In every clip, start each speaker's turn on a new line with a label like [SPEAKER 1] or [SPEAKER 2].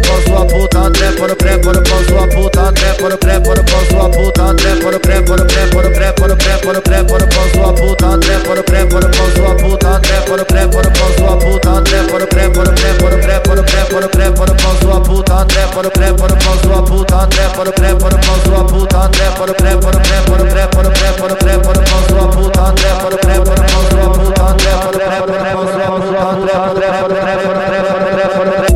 [SPEAKER 1] pau, sua puta, trepa no pré, põe no sua puta, trepa no pré, põe no sua puta, trepa no pré, põe no puta, põe no pré, põe no pré, põe no
[SPEAKER 2] pré,
[SPEAKER 1] põe no sua puta, trepa no pré, põe no sua puta, trepa no pré, põe no sua puta, trepa no pré, põe no pré, põe no pré, põe no pré, põe no pré, põe no puta, trepa no pré, põe no puta, trepa no pré, põe no puta, trepa no pré, põe no pré, põe no pré, põe no puta, trepa no pré, põe no puta, trepa no pré, põe no
[SPEAKER 3] puta,
[SPEAKER 4] trepa no pré,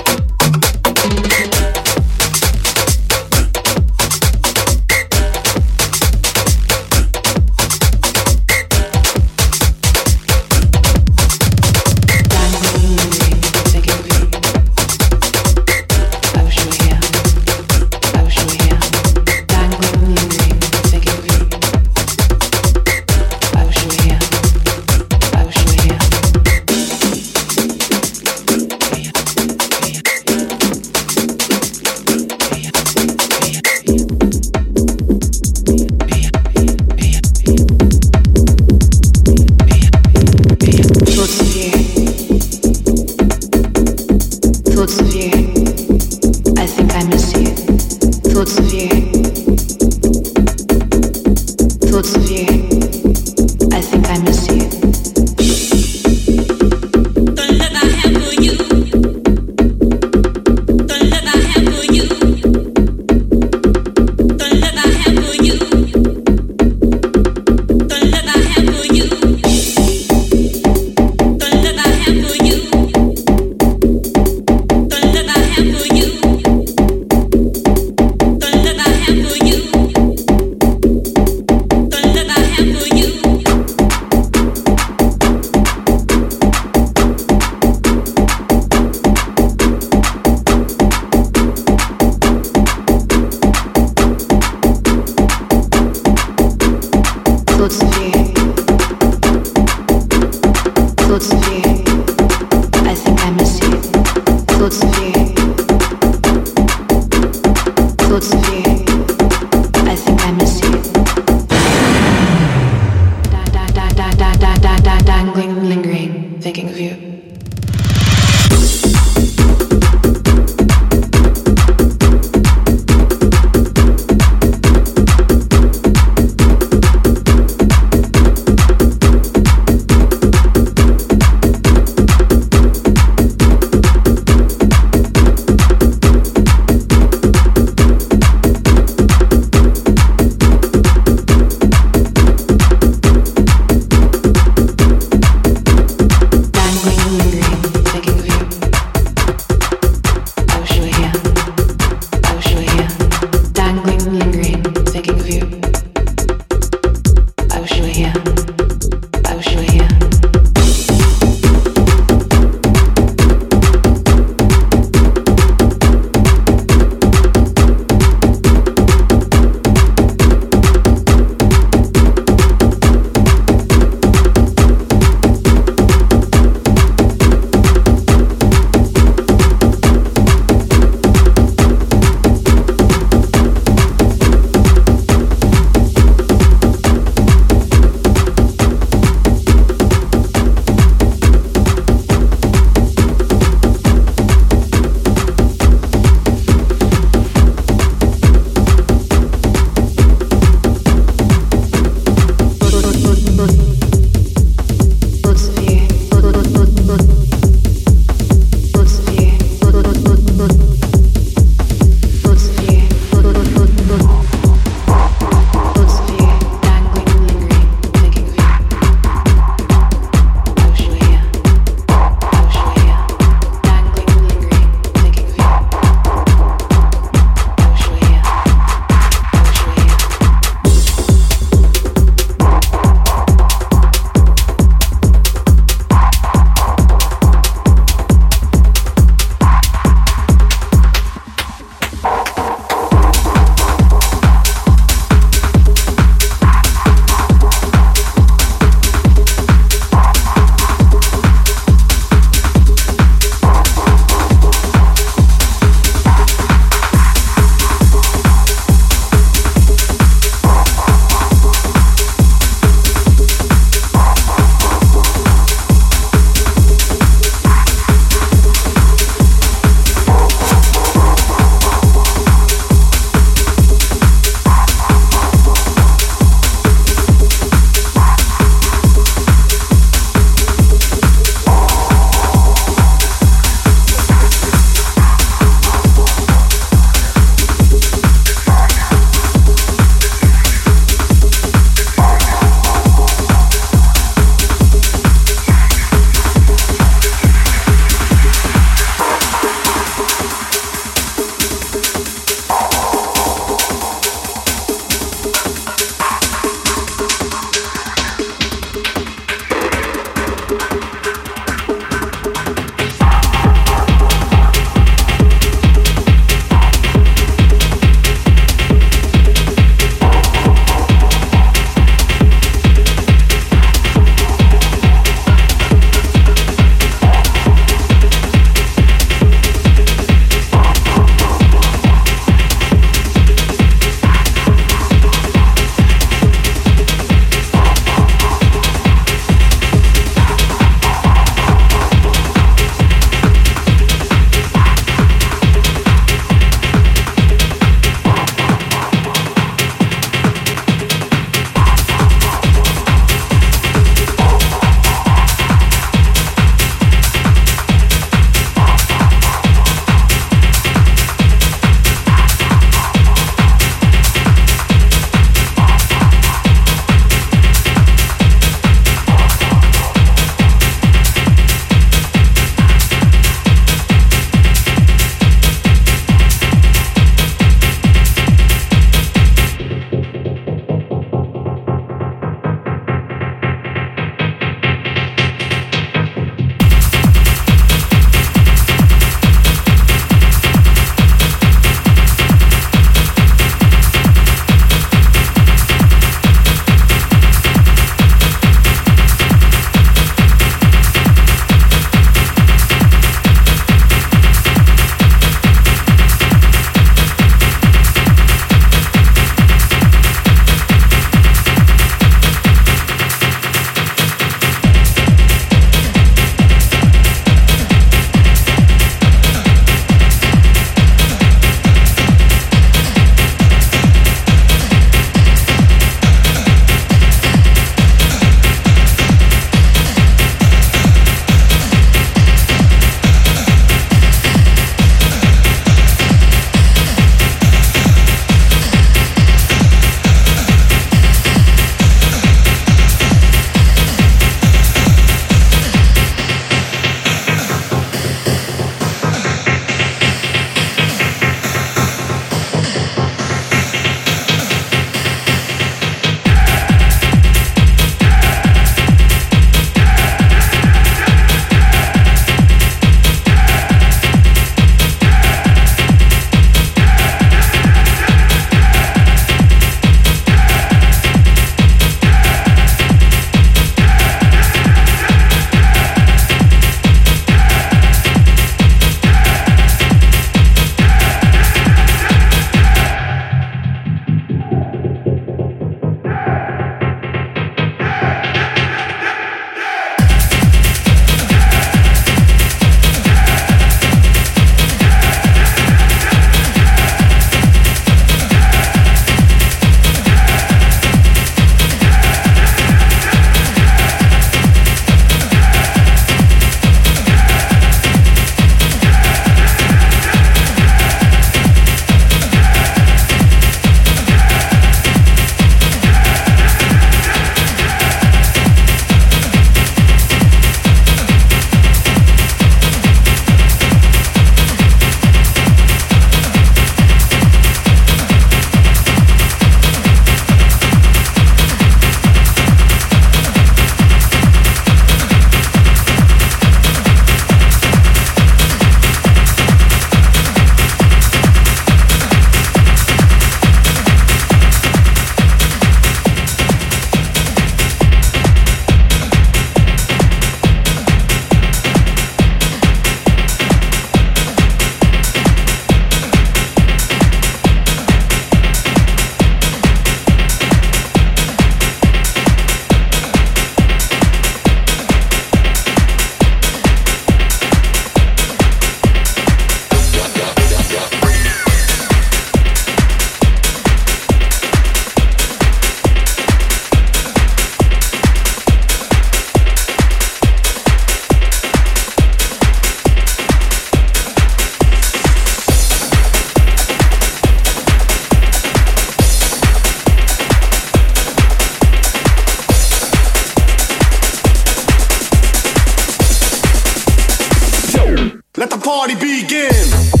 [SPEAKER 4] Let the party begin.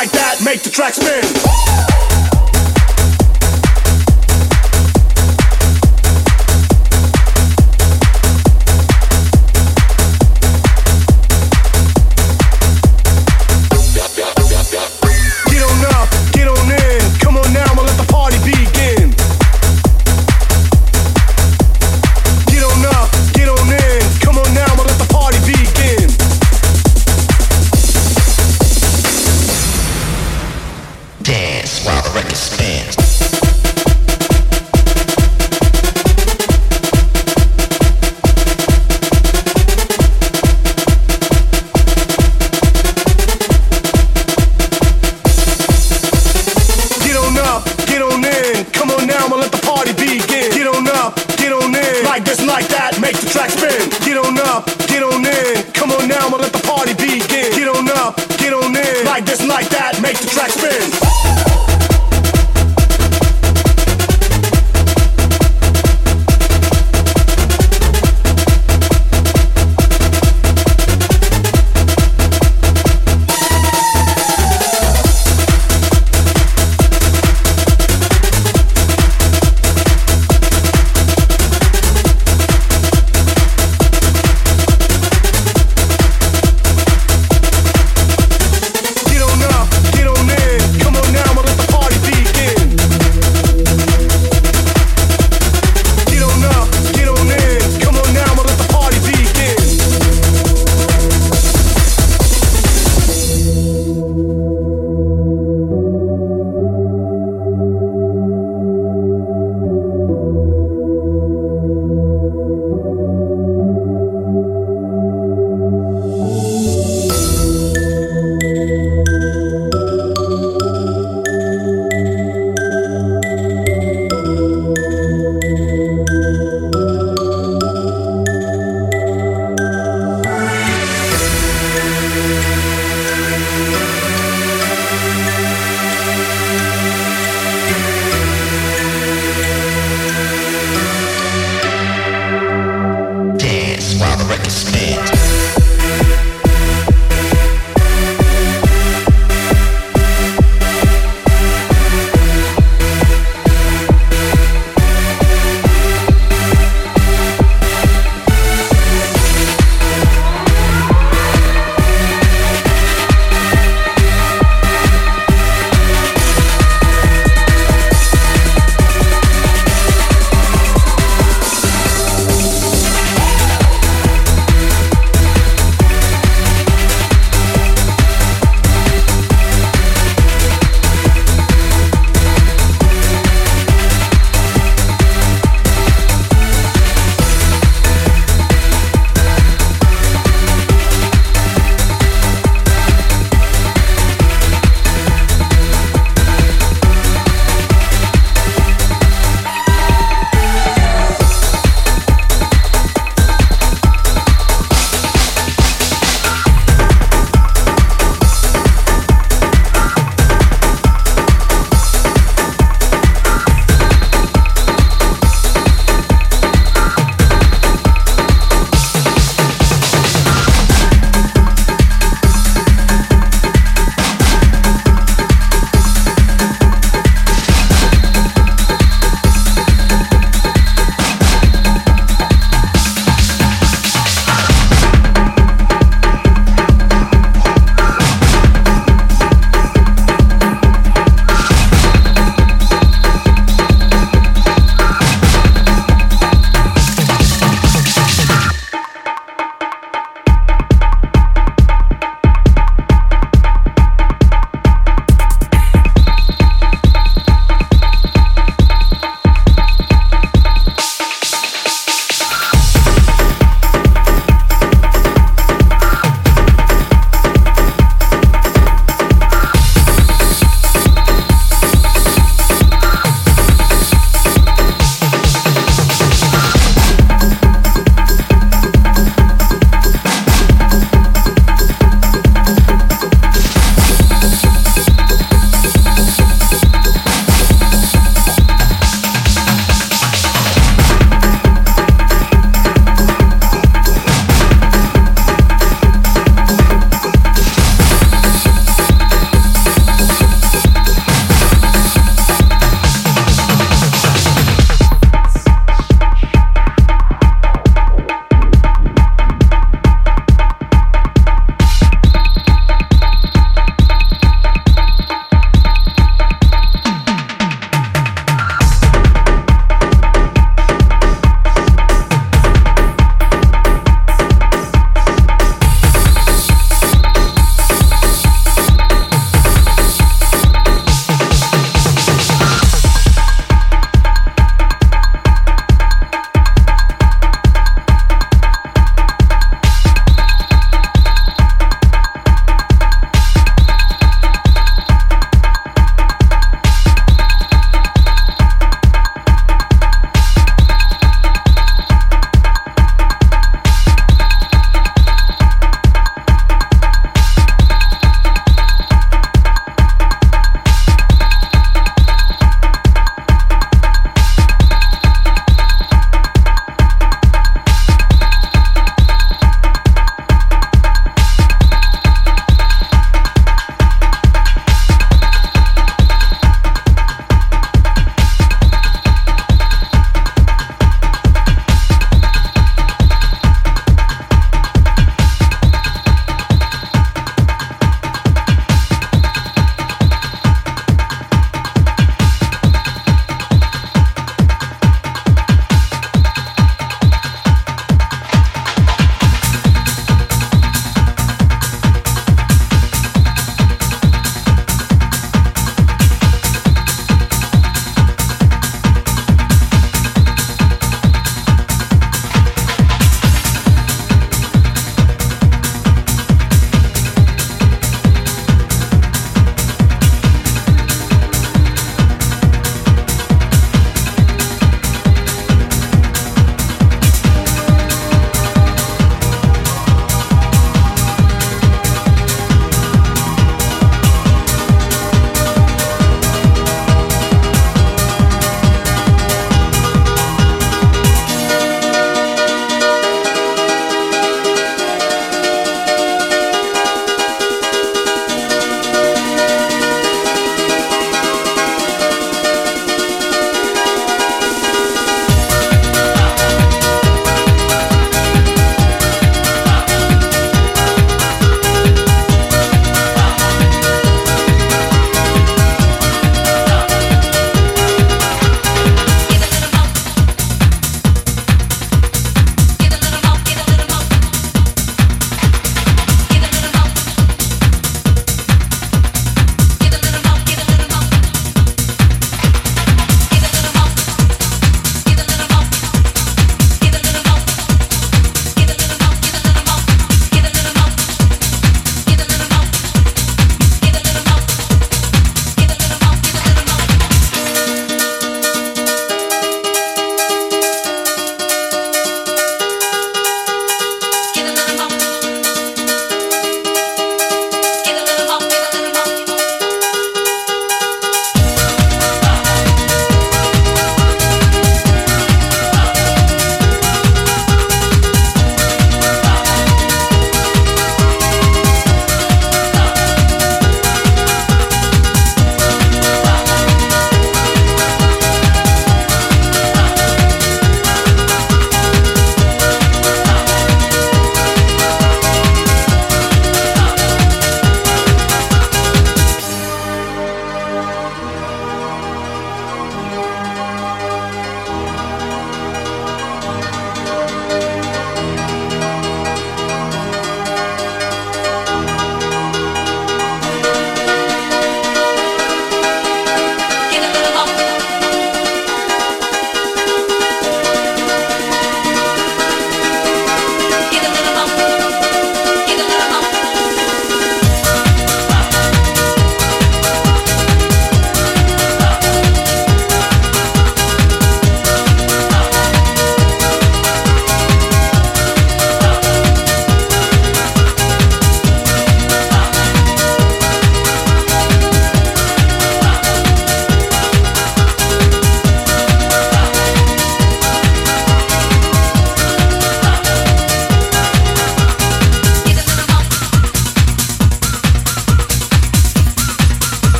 [SPEAKER 4] like that, make the track spin. like this and like that, make the track spin.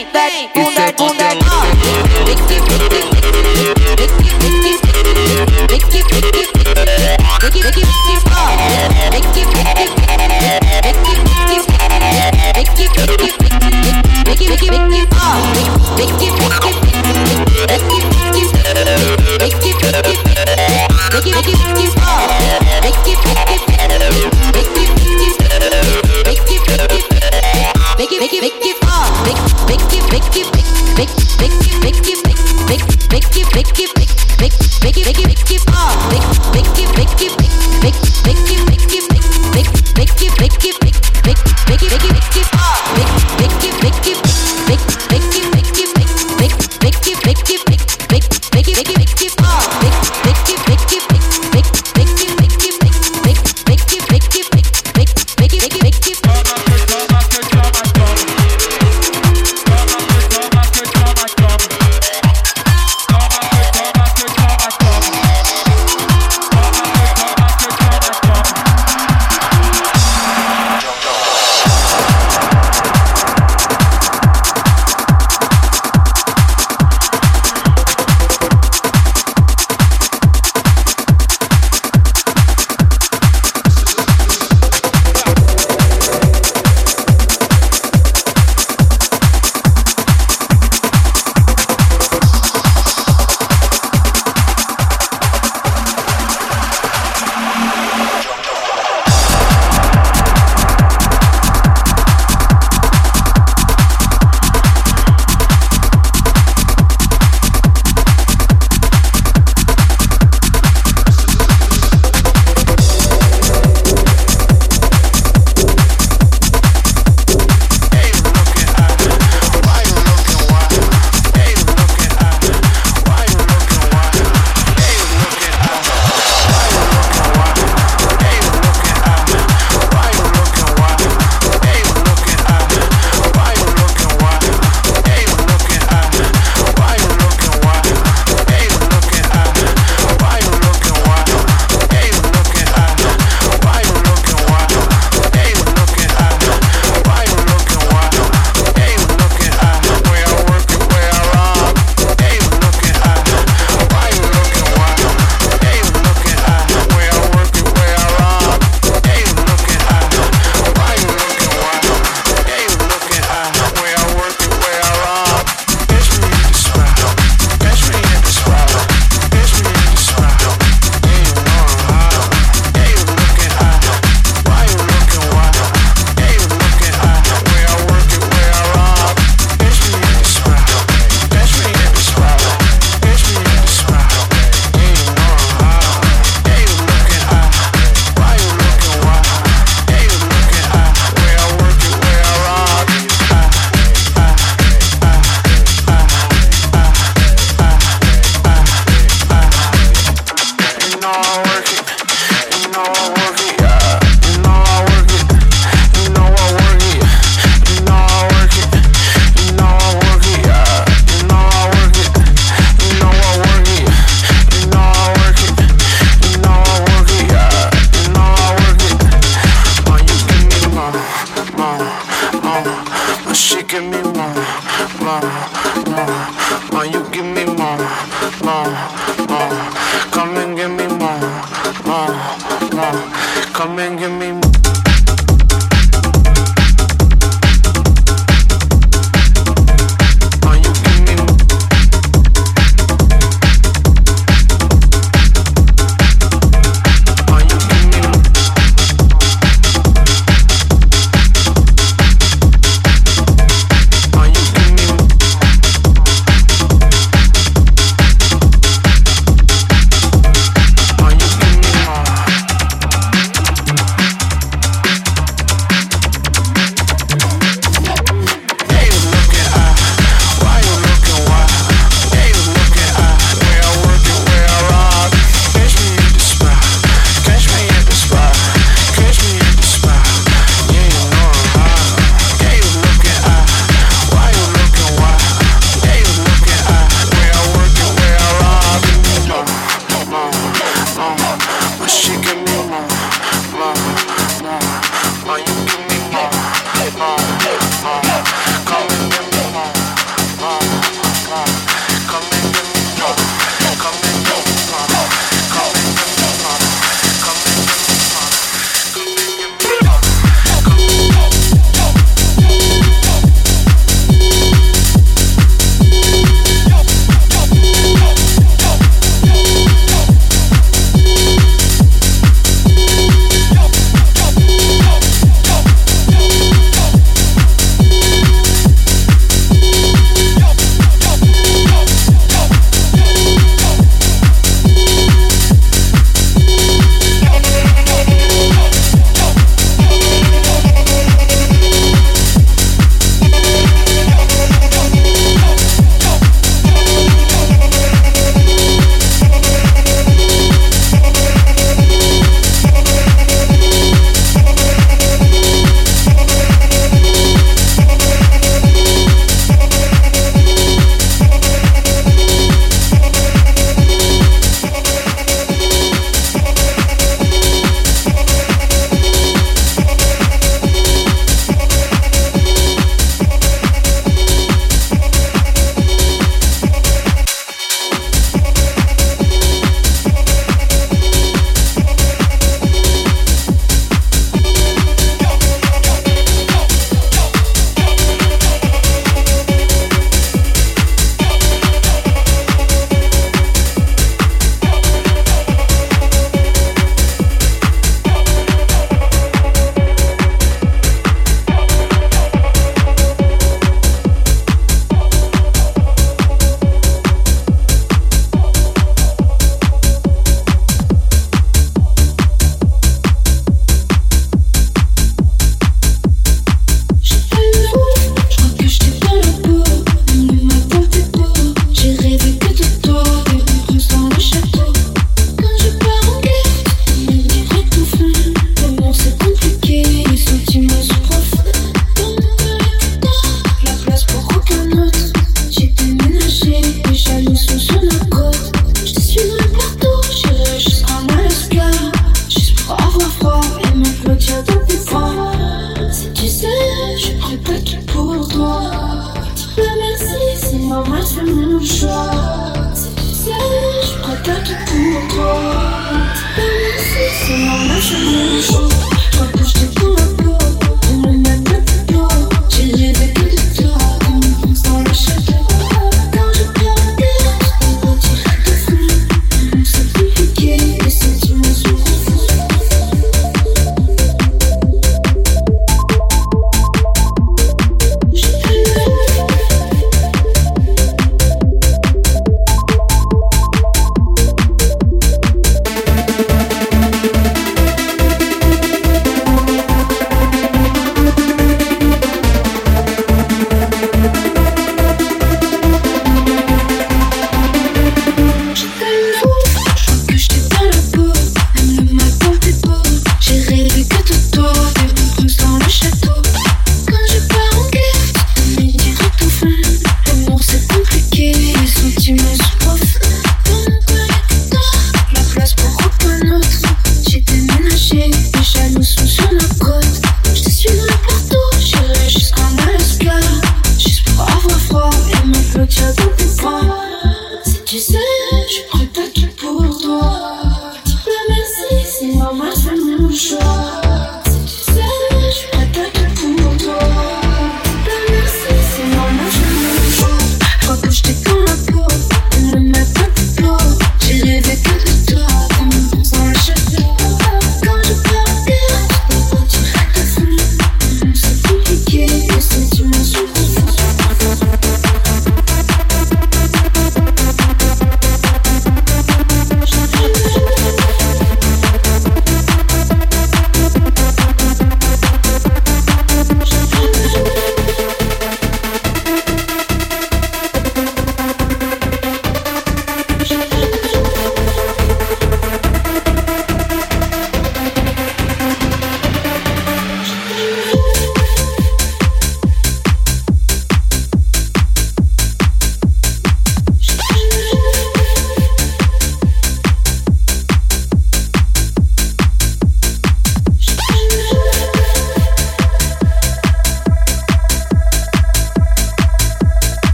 [SPEAKER 5] Bunda, bunda,
[SPEAKER 6] le choix. Je tout pour toi. C'est je